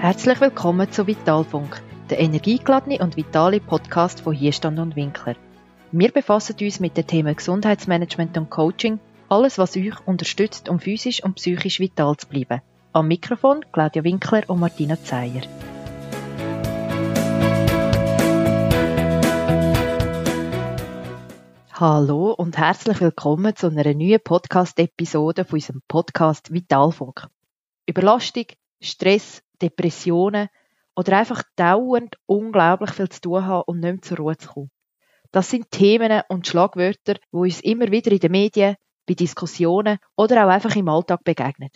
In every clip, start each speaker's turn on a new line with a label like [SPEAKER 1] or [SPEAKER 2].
[SPEAKER 1] Herzlich willkommen zu Vitalfunk, der energiegeladene und vitale Podcast von Hierstand und Winkler. Wir befassen uns mit den Themen Gesundheitsmanagement und Coaching, alles was euch unterstützt, um physisch und psychisch vital zu bleiben. Am Mikrofon Claudia Winkler und Martina Zeyer. Hallo und herzlich willkommen zu einer neuen Podcast-Episode von unserem Podcast Vitalfunk. Überlastung, Stress, Depressionen oder einfach dauernd unglaublich viel zu tun haben und nicht mehr zur Ruhe zu kommen. Das sind Themen und Schlagwörter, die uns immer wieder in den Medien, bei Diskussionen oder auch einfach im Alltag begegnen.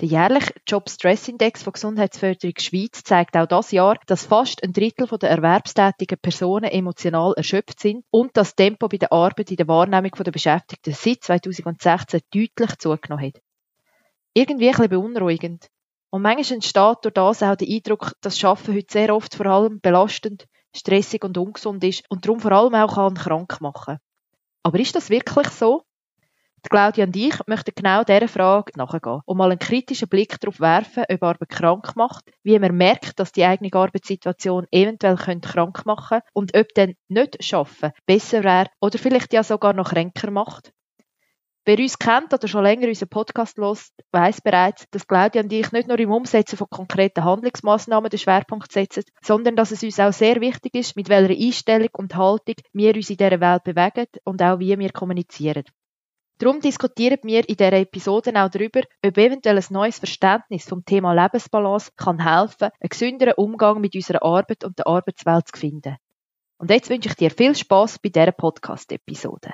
[SPEAKER 1] Der jährliche Job-Stress-Index von Gesundheitsförderung Schweiz zeigt auch das Jahr, dass fast ein Drittel der erwerbstätigen Personen emotional erschöpft sind und das Tempo bei der Arbeit in der Wahrnehmung der Beschäftigten seit 2016 deutlich zugenommen hat. Irgendwie ein bisschen beunruhigend. Und manchmal entsteht durch das auch der Eindruck, dass Schaffen heute sehr oft vor allem belastend, stressig und ungesund ist und darum vor allem auch kann krank machen. Aber ist das wirklich so? Claudia und ich möchten genau dieser Frage nachgehen und mal einen kritischen Blick darauf werfen, ob Arbeit krank macht, wie man merkt, dass die eigene Arbeitssituation eventuell krank machen könnte und ob dann nicht schaffen besser wäre oder vielleicht ja sogar noch kränker macht. Wer uns kennt oder schon länger unseren Podcast lost, weiß bereits, dass Claudia und ich nicht nur im Umsetzen von konkreten Handlungsmaßnahmen den Schwerpunkt setzen, sondern dass es uns auch sehr wichtig ist, mit welcher Einstellung und Haltung wir uns in dieser Welt bewegen und auch wie wir kommunizieren. Darum diskutieren wir in dieser Episode auch darüber, ob eventuell ein neues Verständnis vom Thema Lebensbalance kann helfen, einen gesünderen Umgang mit unserer Arbeit und der Arbeitswelt zu finden. Und jetzt wünsche ich dir viel Spaß bei dieser Podcast-Episode.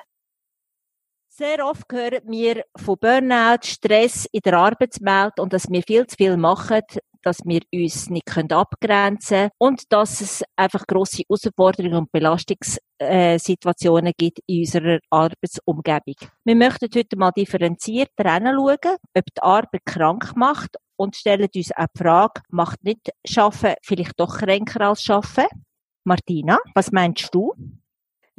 [SPEAKER 2] Sehr oft hören wir von Burnout, Stress in der Arbeitswelt und dass wir viel zu viel machen, dass wir uns nicht abgrenzen können und dass es einfach grosse Herausforderungen und Belastungssituationen gibt in unserer Arbeitsumgebung. Wir möchten heute mal differenziert schauen, ob die Arbeit krank macht und stellen uns auch die Frage, macht nicht Schaffen vielleicht doch kränker als Schaffen? Martina, was meinst du?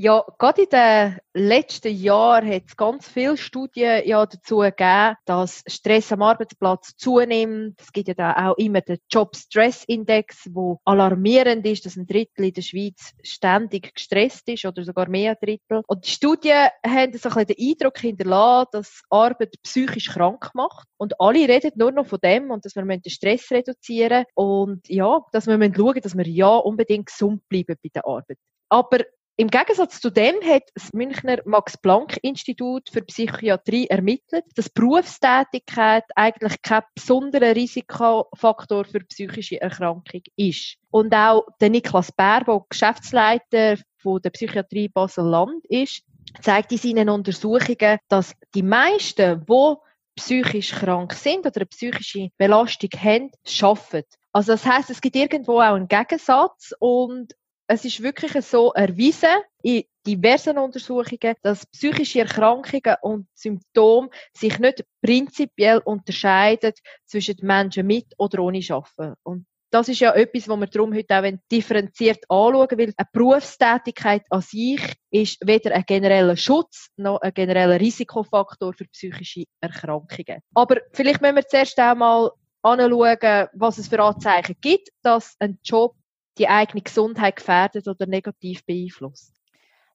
[SPEAKER 1] Ja, gerade in den letzten Jahren hat es ganz viele Studien ja dazu gegeben, dass Stress am Arbeitsplatz zunimmt. Es gibt ja da auch immer den Job-Stress-Index, wo alarmierend ist, dass ein Drittel in der Schweiz ständig gestresst ist oder sogar mehr ein Drittel. Und die Studien haben so ein bisschen den Eindruck hinterlassen, dass Arbeit psychisch krank macht. Und alle reden nur noch von dem und dass wir den Stress reduzieren und ja, dass wir schauen müssen, dass wir ja unbedingt gesund bleiben bei der Arbeit. Aber im Gegensatz zu dem hat das Münchner Max-Planck-Institut für Psychiatrie ermittelt, dass Berufstätigkeit eigentlich kein besonderer Risikofaktor für psychische Erkrankung ist. Und auch der Niklas der Geschäftsleiter von der Psychiatrie Basel-Land ist, zeigt in seinen Untersuchungen, dass die meisten, die psychisch krank sind oder eine psychische Belastung haben, schaffen. Also das heißt, es gibt irgendwo auch einen Gegensatz und es ist wirklich so erwiesen in diversen Untersuchungen, dass psychische Erkrankungen und Symptome sich nicht prinzipiell unterscheiden zwischen Menschen mit oder ohne Schaffen. Und das ist ja etwas, was wir darum heute auch differenziert anschauen, weil eine Berufstätigkeit an sich ist weder ein genereller Schutz noch ein genereller Risikofaktor für psychische Erkrankungen. Aber vielleicht müssen wir zuerst einmal anschauen, was es für Anzeichen gibt, dass ein Job die eigene Gesundheit gefährdet oder negativ beeinflusst?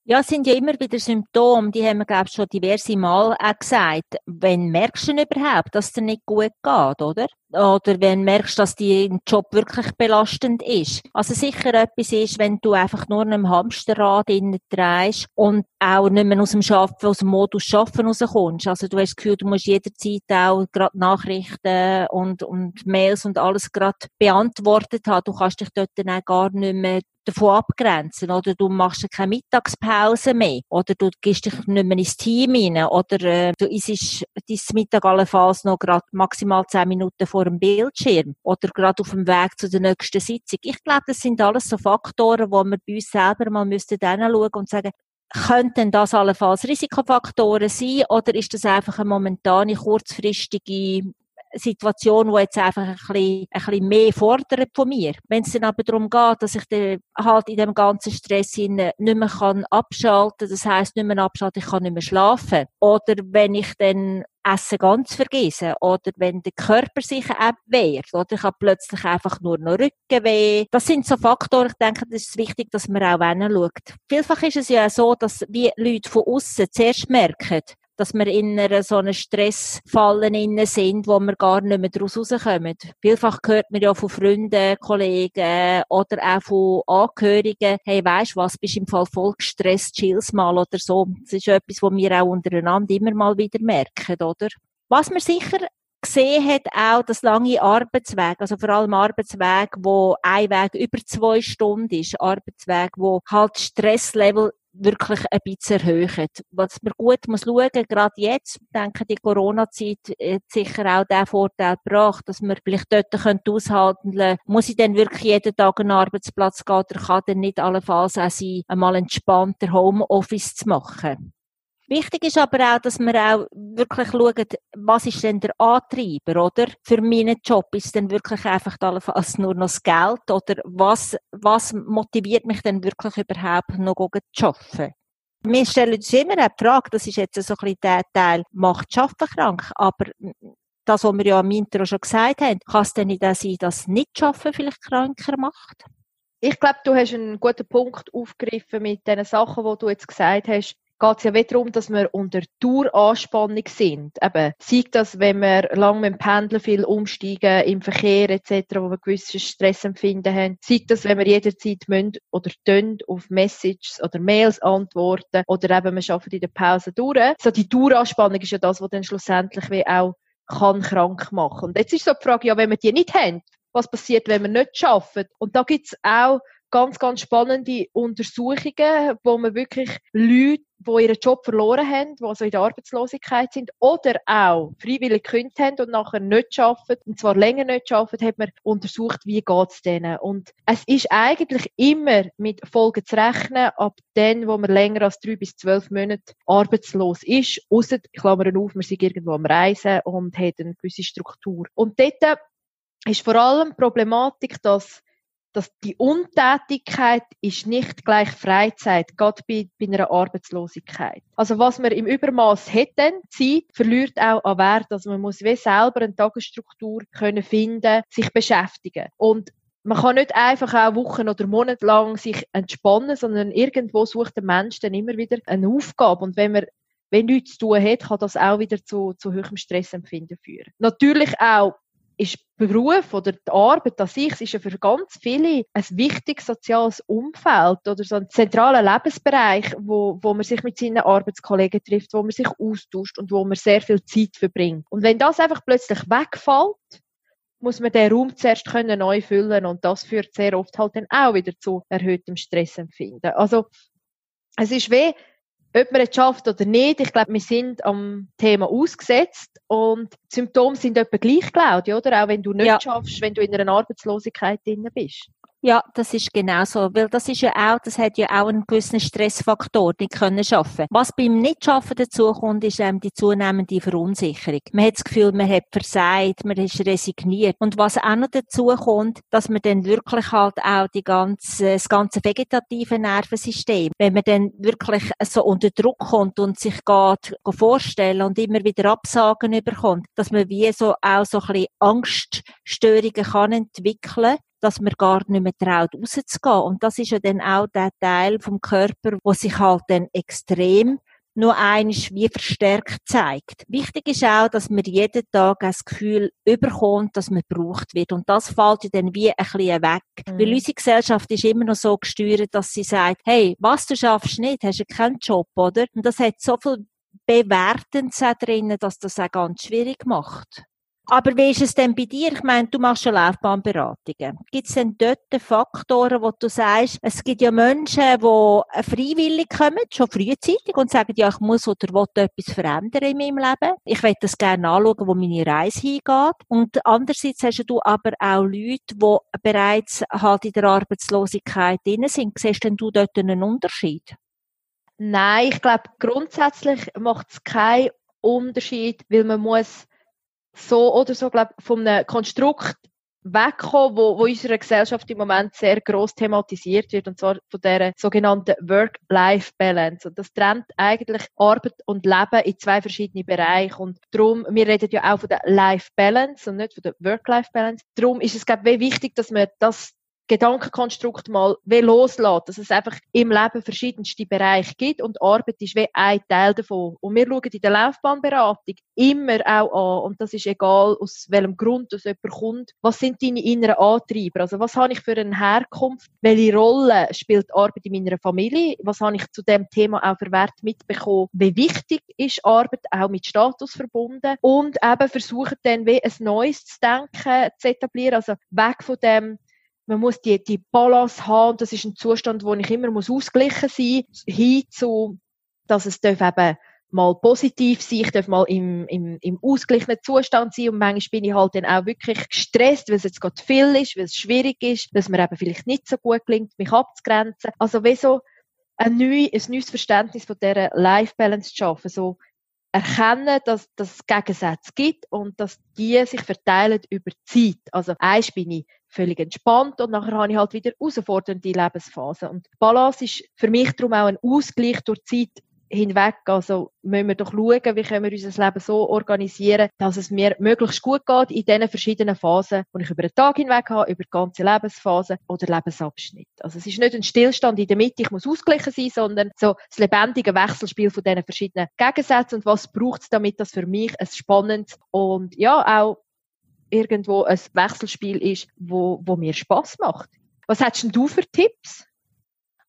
[SPEAKER 2] Ja, es sind ja immer wieder Symptome, die haben wir, glaube ich, schon diverse Mal auch gesagt. Wenn merkst du überhaupt, dass es dir nicht gut geht, oder? Oder wenn merkst, dass dein Job wirklich belastend ist. Also sicher etwas ist, wenn du einfach nur in einem Hamsterrad drehst und auch nicht mehr aus dem Schaffen, aus dem Modus Schaffen rauskommst. Also du hast das Gefühl, du musst jederzeit auch gerade Nachrichten und, und Mails und alles gerade beantwortet haben. Du kannst dich dort dann auch gar nicht mehr davon abgrenzen, oder du machst keine Mittagspause mehr, oder du gehst dich nicht mehr ins Team rein, oder äh, du isst dein Mittag allenfalls noch gerade maximal zehn Minuten vor dem Bildschirm, oder gerade auf dem Weg zu der nächsten Sitzung. Ich glaube, das sind alles so Faktoren, wo wir bei uns selber mal müssten und sagen, könnten das allenfalls Risikofaktoren sein, oder ist das einfach eine momentane, kurzfristige Situation, die jetzt einfach ein bisschen, ein bisschen mehr fordert von mir. Wenn es dann aber darum geht, dass ich dann halt in dem ganzen Stress nicht mehr kann abschalten, das heißt nicht mehr abschalten, ich kann nicht mehr schlafen. Oder wenn ich dann Essen ganz vergessen oder wenn der Körper sich abwehrt oder ich habe plötzlich einfach nur noch Rückenweh. Das sind so Faktoren, ich denke, das ist wichtig, dass man auch hinschaut. Vielfach ist es ja so, dass wie Leute von außen zuerst merken, dass wir in einer so einer Stressfalle innen sind, wo wir gar nicht mehr daraus rauskommen. Vielfach hört man ja von Freunden, Kollegen oder auch von Angehörigen, hey, weisst was, bist im Fall voll gestresst, chill's mal oder so. Das ist etwas, was wir auch untereinander immer mal wieder merken, oder? Was wir sicher gesehen hat auch das lange Arbeitsweg, also vor allem Arbeitsweg, wo ein Weg über zwei Stunden ist, Arbeitsweg, wo halt Stresslevel wirklich ein bisschen erhöhen. Was man gut muss schauen, gerade jetzt, denke die Corona-Zeit hat sicher auch den Vorteil gebracht, dass man vielleicht dort aushalten können, muss ich denn wirklich jeden Tag den Arbeitsplatz gehen oder kann denn nicht allenfalls auch sein, einmal entspannter Homeoffice zu machen. Wichtig ist aber auch, dass wir auch wirklich schauen, was ist denn der Antreiber, oder? Für meinen Job ist es denn wirklich einfach allenfalls nur noch das Geld oder was, was motiviert mich denn wirklich überhaupt noch zu arbeiten? Wir stellen uns immer eine Frage, das ist jetzt so ein bisschen der Teil, macht Schaffen krank, aber das, was wir ja am Intro schon gesagt haben, kann es denn nicht auch sein, dass nicht Schaffen vielleicht kranker macht?
[SPEAKER 1] Ich glaube, du hast einen guten Punkt aufgegriffen mit den Sachen, die du jetzt gesagt hast geht es ja wieder darum, dass wir unter Daueranspannung sind. Eben, sei das, wenn wir lang mit dem Pendeln viel umsteigen, im Verkehr etc., wo wir gewisses Stressempfinden haben, sei das, wenn wir jederzeit müssen oder tun, auf Messages oder Mails antworten oder eben wir arbeiten in der Pause durch. So die Daueranspannung ist ja das, was dann schlussendlich wie auch kann krank machen. Und jetzt ist so die Frage, ja, wenn wir die nicht haben, was passiert, wenn wir nicht arbeiten? Und da gibt es auch ganz, ganz spannende Untersuchungen, wo man wirklich Leute, die ihren Job verloren haben, die also in der Arbeitslosigkeit sind oder auch freiwillig gekündigt haben und nachher nicht arbeiten, und zwar länger nicht arbeiten, hat man untersucht, wie geht es denen. Und es ist eigentlich immer mit Folgen zu rechnen, ab dann, wo man länger als drei bis zwölf Monate arbeitslos ist, ausser, Klammern auf, man ist irgendwo am Reisen und hat eine gewisse Struktur. Und dort ist vor allem die Problematik, dass dass die Untätigkeit ist nicht gleich Freizeit, gerade bei, bei einer Arbeitslosigkeit. Also was man im Übermaß dann, Zeit, verliert auch an Wert. Also man muss wie selber eine Tagesstruktur können finden, sich beschäftigen. Und man kann nicht einfach auch Wochen oder Monate lang sich entspannen, sondern irgendwo sucht der Mensch dann immer wieder eine Aufgabe. Und wenn man wenn nichts zu tun hat, kann das auch wieder zu, zu höherem Stressempfinden führen. Natürlich auch ist Beruf oder die Arbeit an sich ist ja für ganz viele ein wichtiges soziales Umfeld oder so ein zentraler Lebensbereich, wo, wo man sich mit seinen Arbeitskollegen trifft, wo man sich austauscht und wo man sehr viel Zeit verbringt. Und wenn das einfach plötzlich wegfällt, muss man den Raum zuerst können neu füllen und das führt sehr oft halt dann auch wieder zu erhöhtem Stressempfinden. Also es ist weh, ob man es schafft oder nicht, ich glaube, wir sind am Thema ausgesetzt und Symptome sind etwa gleich, Claudia, oder? Auch wenn du nicht ja. schaffst, wenn du in einer Arbeitslosigkeit drin bist.
[SPEAKER 2] Ja, das ist genau so, weil das ist ja auch, das hat ja auch einen gewissen Stressfaktor, die können schaffen. Was beim Nichtschaffen dazu kommt, ist eben die zunehmende Verunsicherung. Man hat das Gefühl, man hat versagt, man ist resigniert. Und was auch noch dazu kommt, dass man dann wirklich halt auch die ganze, das ganze vegetative Nervensystem, wenn man dann wirklich so unter Druck kommt und sich geht, vorstellen und immer wieder Absagen überkommt, dass man wie so auch so ein bisschen Angststörungen kann entwickeln dass man gar nicht mehr traut, rauszugehen. Und das ist ja dann auch der Teil vom Körper, wo sich halt dann extrem nur eines wie verstärkt zeigt. Wichtig ist auch, dass man jeden Tag das Gefühl überkommt, dass man gebraucht wird. Und das fällt ja dann wie ein bisschen weg. Mhm. Weil unsere Gesellschaft ist immer noch so gesteuert, dass sie sagt, hey, was du schaffst nicht, hast du keinen Job, oder? Und das hat so viel Bewertendes drin, dass das auch ganz schwierig macht. Aber wie ist es denn bei dir? Ich meine, du machst schon Laufbahnberatungen. Gibt es denn dort Faktoren, wo du sagst, es gibt ja Menschen, die freiwillig kommen, schon frühzeitig, und sagen, ja, ich muss oder will etwas verändern in meinem Leben. Ich will das gerne anschauen, wo meine Reise hingeht. Und andererseits hast du aber auch Leute, die bereits halt in der Arbeitslosigkeit drin sind. Siehst denn du dort einen Unterschied?
[SPEAKER 1] Nein, ich glaube, grundsätzlich macht es keinen Unterschied, weil man muss so oder so, glaube von einem Konstrukt wegkommen, wo, wo in unserer Gesellschaft im Moment sehr groß thematisiert wird, und zwar von der sogenannten Work-Life-Balance. Und das trennt eigentlich Arbeit und Leben in zwei verschiedene Bereiche. Und darum, wir reden ja auch von der Life-Balance und nicht von der Work-Life-Balance. Darum ist es, glaube ich, wichtig, dass man das Gedankenkonstrukt mal loslässt, dass es einfach im Leben verschiedenste Bereiche gibt und Arbeit ist wie ein Teil davon. Und wir schauen in der Laufbahnberatung immer auch an, und das ist egal, aus welchem Grund aus jemand kommt, was sind deine inneren Antreiber? Also was habe ich für eine Herkunft? Welche Rolle spielt Arbeit in meiner Familie? Was habe ich zu dem Thema auch für Wert mitbekommen? Wie wichtig ist Arbeit auch mit Status verbunden? Und eben versuchen dann wie ein neues zu denken, zu etablieren, also weg von dem man muss die, die Balance haben. Das ist ein Zustand, wo ich immer muss ausgleichen sein hin zu, dass es darf eben mal positiv sein, ich darf mal im, im, im ausgeglichenen Zustand sein und manchmal bin ich halt dann auch wirklich gestresst, weil es jetzt gerade viel ist, weil es schwierig ist, es mir eben vielleicht nicht so gut gelingt, mich abzugrenzen. Also wie so ein, neu, ein neues Verständnis von dieser Life-Balance zu schaffen, so erkennen, dass, dass es Gegensätze gibt und dass die sich verteilen über Zeit. Also eins bin ich völlig entspannt und nachher habe ich halt wieder herausfordernde Lebensphase. Und Balance ist für mich darum auch ein Ausgleich durch Zeit hinweg. Also müssen wir doch schauen, wie können wir unser Leben so organisieren, dass es mir möglichst gut geht in diesen verschiedenen Phasen, die ich über den Tag hinweg habe, über die ganze Lebensphase oder Lebensabschnitt. Also es ist nicht ein Stillstand in der Mitte, ich muss ausgleichen sein, sondern so das lebendige Wechselspiel von diesen verschiedenen Gegensätzen und was braucht es, damit das für mich ein spannendes und ja auch irgendwo ein Wechselspiel ist, wo, wo mir Spaß macht. Was hättest du für Tipps?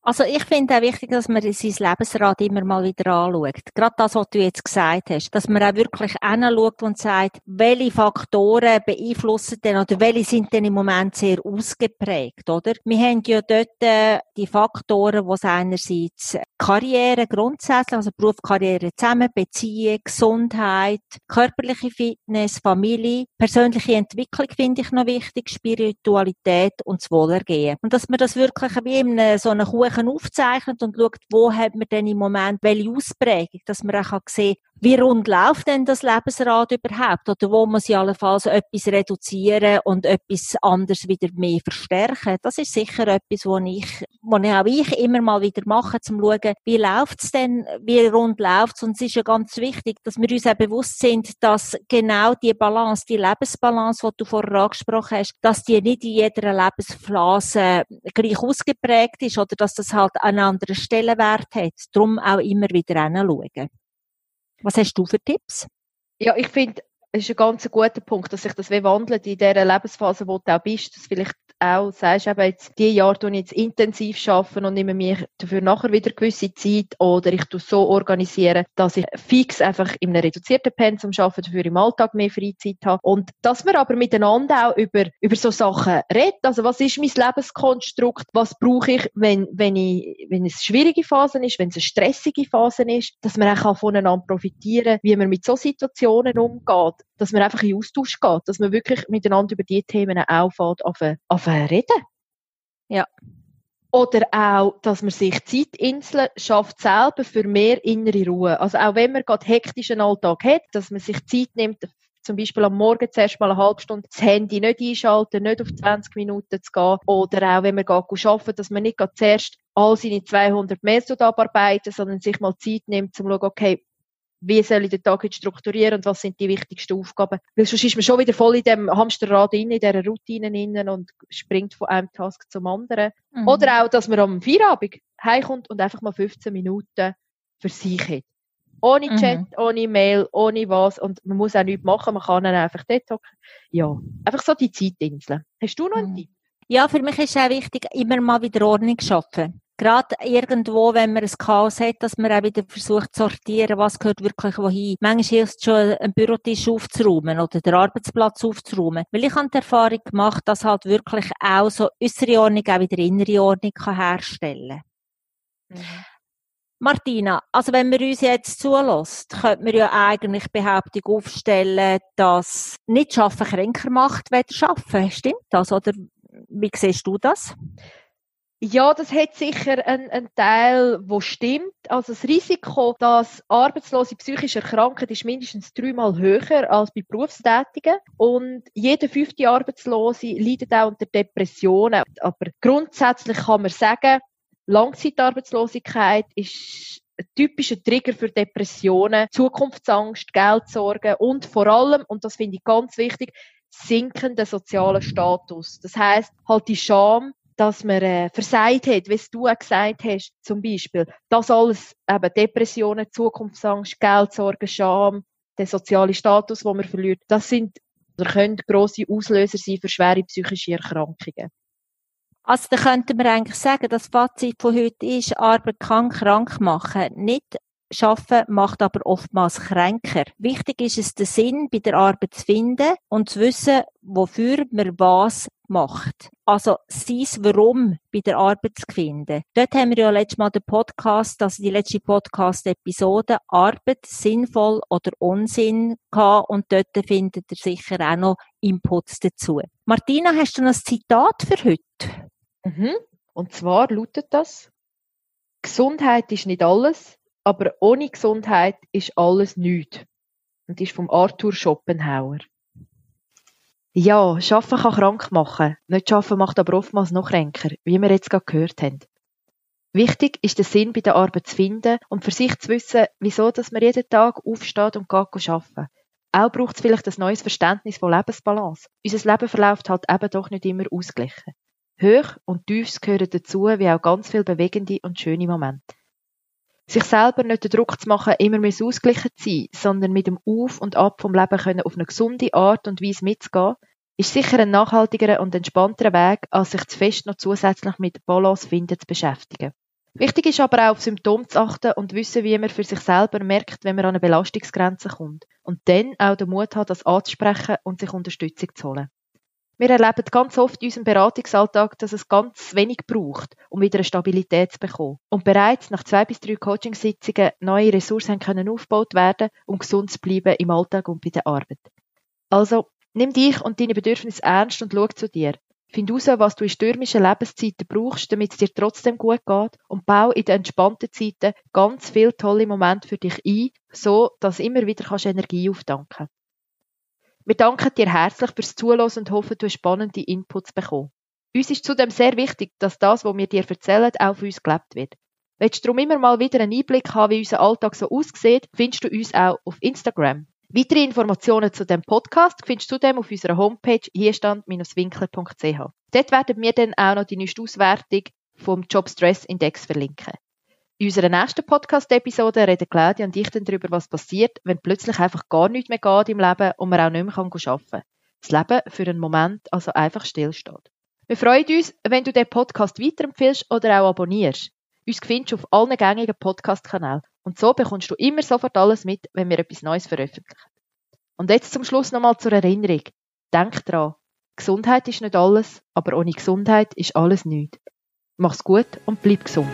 [SPEAKER 2] Also ich finde auch wichtig, dass man sein Lebensrad immer mal wieder anschaut. Gerade das, was du jetzt gesagt hast, dass man auch wirklich anschaut und sagt, welche Faktoren beeinflussen denn oder welche sind denn im Moment sehr ausgeprägt, oder? Wir haben ja dort äh, die Faktoren, wo es einerseits Karriere grundsätzlich, also Beruf, Karriere zusammen, Beziehung, Gesundheit, körperliche Fitness, Familie, persönliche Entwicklung finde ich noch wichtig, Spiritualität und das Wohlergehen. Und dass man das wirklich wie in so einer Kuchen Aufzeichnet und schaut, wo hat man denn im Moment welche Ausprägung, dass man auch sehen kann, wie rund läuft denn das Lebensrad überhaupt? Oder wo muss ich allenfalls etwas reduzieren und etwas anderes wieder mehr verstärken? Das ist sicher etwas, wo ich, wo auch ich immer mal wieder mache, zum schauen, wie läuft's denn, wie rund läuft's? Und es ist ja ganz wichtig, dass wir uns auch bewusst sind, dass genau die Balance, die Lebensbalance, die du vorher angesprochen hast, dass die nicht in jeder Lebensphase gleich ausgeprägt ist oder dass das halt einen anderen Stellenwert hat. Darum auch immer wieder hinschauen. Was hast du für Tipps?
[SPEAKER 1] Ja, ich finde, es ist ein ganz guter Punkt, dass sich das wandelt in dieser Lebensphase, wo du auch bist, dass vielleicht auch sagst, eben jetzt, die Jahre tue ich jetzt intensiv schaffen und nehme mir dafür nachher wieder gewisse Zeit oder ich tue so organisieren, dass ich fix einfach in einem reduzierten Pensum arbeite, dafür im Alltag mehr Freizeit habe. Und dass wir aber miteinander auch über, über so Sachen reden, also was ist mein Lebenskonstrukt, was brauche ich, wenn, wenn ich, wenn es schwierige Phasen ist, wenn es eine stressige Phase ist, dass man auch voneinander profitieren wie man mit so Situationen umgeht, dass man einfach in Austausch geht, dass man wirklich miteinander über die Themen auffällt, auf, auf reden.
[SPEAKER 2] Ja.
[SPEAKER 1] Oder auch, dass man sich Zeitinseln schafft selber für mehr innere Ruhe. Also auch wenn man gerade hektischen Alltag hat, dass man sich Zeit nimmt, zum Beispiel am Morgen zuerst mal eine halbe Stunde das Handy nicht einschalten, nicht auf 20 Minuten zu gehen. Oder auch, wenn man geht arbeiten, dass man nicht zuerst all seine 200 Mails abarbeiten, sondern sich mal Zeit nimmt, um zu schauen, okay, wie soll ich den Tag jetzt strukturieren und was sind die wichtigsten Aufgaben. Weil sonst ist man schon wieder voll in dem Hamsterrad in, in dieser Routine innen und springt von einem Task zum anderen. Mhm. Oder auch, dass man am Feierabend heimkommt und einfach mal 15 Minuten für sich hat. Ohne mhm. Chat, mhm. ohne Mail, ohne was. Und man muss auch nichts machen, man kann dann einfach dort hocken. Ja, einfach so die Zeitinseln. Hast du noch einen mhm. Tipp?
[SPEAKER 2] Ja, für mich ist es auch wichtig, immer mal wieder Ordnung zu schaffen gerade irgendwo, wenn man ein Chaos hat, dass man auch wieder versucht zu sortieren, was gehört wirklich wohin. Manchmal hilft es schon, einen Bürotisch aufzuräumen oder den Arbeitsplatz aufzuräumen. Weil ich habe die Erfahrung gemacht, dass halt wirklich auch so äußere Ordnung auch wieder innere Ordnung kann herstellen mhm. Martina, also wenn wir uns jetzt zulässt, könnte man ja eigentlich Behauptung aufstellen, dass nicht Schaffen kränker macht, weder Schaffen. Stimmt das? Oder wie siehst du das?
[SPEAKER 1] Ja, das hat sicher einen, einen Teil, wo stimmt. Also das Risiko, dass Arbeitslose psychisch erkranken, ist mindestens dreimal höher als bei Berufstätigen. Und jeder fünfte Arbeitslose leidet auch unter Depressionen. Aber grundsätzlich kann man sagen, Langzeitarbeitslosigkeit ist ein typischer Trigger für Depressionen, Zukunftsangst, Geldsorgen und vor allem, und das finde ich ganz wichtig, sinkenden sozialen Status. Das heißt, halt die Scham, dass man äh, versagt hat, wie du auch gesagt hast, zum Beispiel. Das alles, eben Depressionen, Zukunftsangst, Geldsorgen, Scham, der soziale Status, den man verliert, das sind oder können grosse Auslöser sein für schwere psychische Erkrankungen.
[SPEAKER 2] Also da könnten wir eigentlich sagen, das Fazit von heute ist, Arbeit kann krank machen. Nicht Schaffen macht aber oftmals kränker. Wichtig ist es, den Sinn bei der Arbeit zu finden und zu wissen, wofür man was macht. Also sein Warum bei der Arbeit zu finden. Dort haben wir ja letztes Mal den Podcast, also die letzte Podcast-Episode Arbeit sinnvoll oder Unsinn gehabt und dort findet ihr sicher auch noch Inputs dazu. Martina, hast du noch ein Zitat für heute?
[SPEAKER 1] Mhm. Und zwar lautet das, Gesundheit ist nicht alles, aber ohne Gesundheit ist alles nichts. Und ist vom Arthur Schopenhauer. Ja, Schaffen kann krank machen. Nicht schaffen macht aber oftmals noch kränker, wie wir jetzt gerade gehört haben. Wichtig ist der Sinn bei der Arbeit zu finden und für sich zu wissen, wieso dass man jeden Tag aufsteht und geht arbeiten. Auch braucht es vielleicht ein neues Verständnis von Lebensbalance. Unser Leben verläuft halt eben doch nicht immer ausgeglichen. Hoch und Tiefs gehören dazu, wie auch ganz viele bewegende und schöne Momente. Sich selber nicht den Druck zu machen, immer mehr ausgeglichen zu sein, sondern mit dem Auf und Ab vom Leben können auf eine gesunde Art und Weise mitzugehen, ist sicher ein nachhaltigerer und entspannterer Weg, als sich zu fest noch zusätzlich mit Balance finden zu beschäftigen. Wichtig ist aber auch auf Symptome zu achten und wissen, wie man für sich selber merkt, wenn man an eine Belastungsgrenze kommt. Und dann auch den Mut hat, das anzusprechen und sich Unterstützung zu holen. Wir erleben ganz oft in unserem Beratungsalltag, dass es ganz wenig braucht, um wieder eine Stabilität zu bekommen. Und bereits nach zwei bis drei Coachingsitzungen neue Ressourcen können aufgebaut werden, um gesund zu bleiben im Alltag und bei der Arbeit. Also, nimm dich und deine Bedürfnisse ernst und schau zu dir. Find heraus, was du in stürmischen Lebenszeiten brauchst, damit es dir trotzdem gut geht und bau in den entspannten Zeiten ganz viele tolle Momente für dich ein, so dass immer wieder kannst Energie auftanken. Wir danken dir herzlich fürs Zuhören und hoffen, du hast spannende Inputs bekommen. Uns ist zudem sehr wichtig, dass das, was wir dir erzählen, auch für uns gelebt wird. Willst du darum immer mal wieder einen Einblick haben, wie unser Alltag so aussieht, findest du uns auch auf Instagram. Weitere Informationen zu dem Podcast findest du zudem auf unserer Homepage hierstand-winkler.ch. Dort werden wir dann auch noch die neueste Auswertung vom Index verlinken. In unserer nächsten Podcast-Episode reden Claudia und ich dann darüber, was passiert, wenn plötzlich einfach gar nichts mehr geht im Leben und man auch nicht mehr arbeiten kann. Das Leben für einen Moment also einfach stillsteht. Wir freuen uns, wenn du den Podcast weiterempfiehlst oder auch abonnierst. Uns findest du auf allen gängigen Podcast-Kanälen. Und so bekommst du immer sofort alles mit, wenn wir etwas Neues veröffentlichen. Und jetzt zum Schluss nochmal zur Erinnerung. Denk dran, Gesundheit ist nicht alles, aber ohne Gesundheit ist alles nichts. Mach's gut und bleib gesund.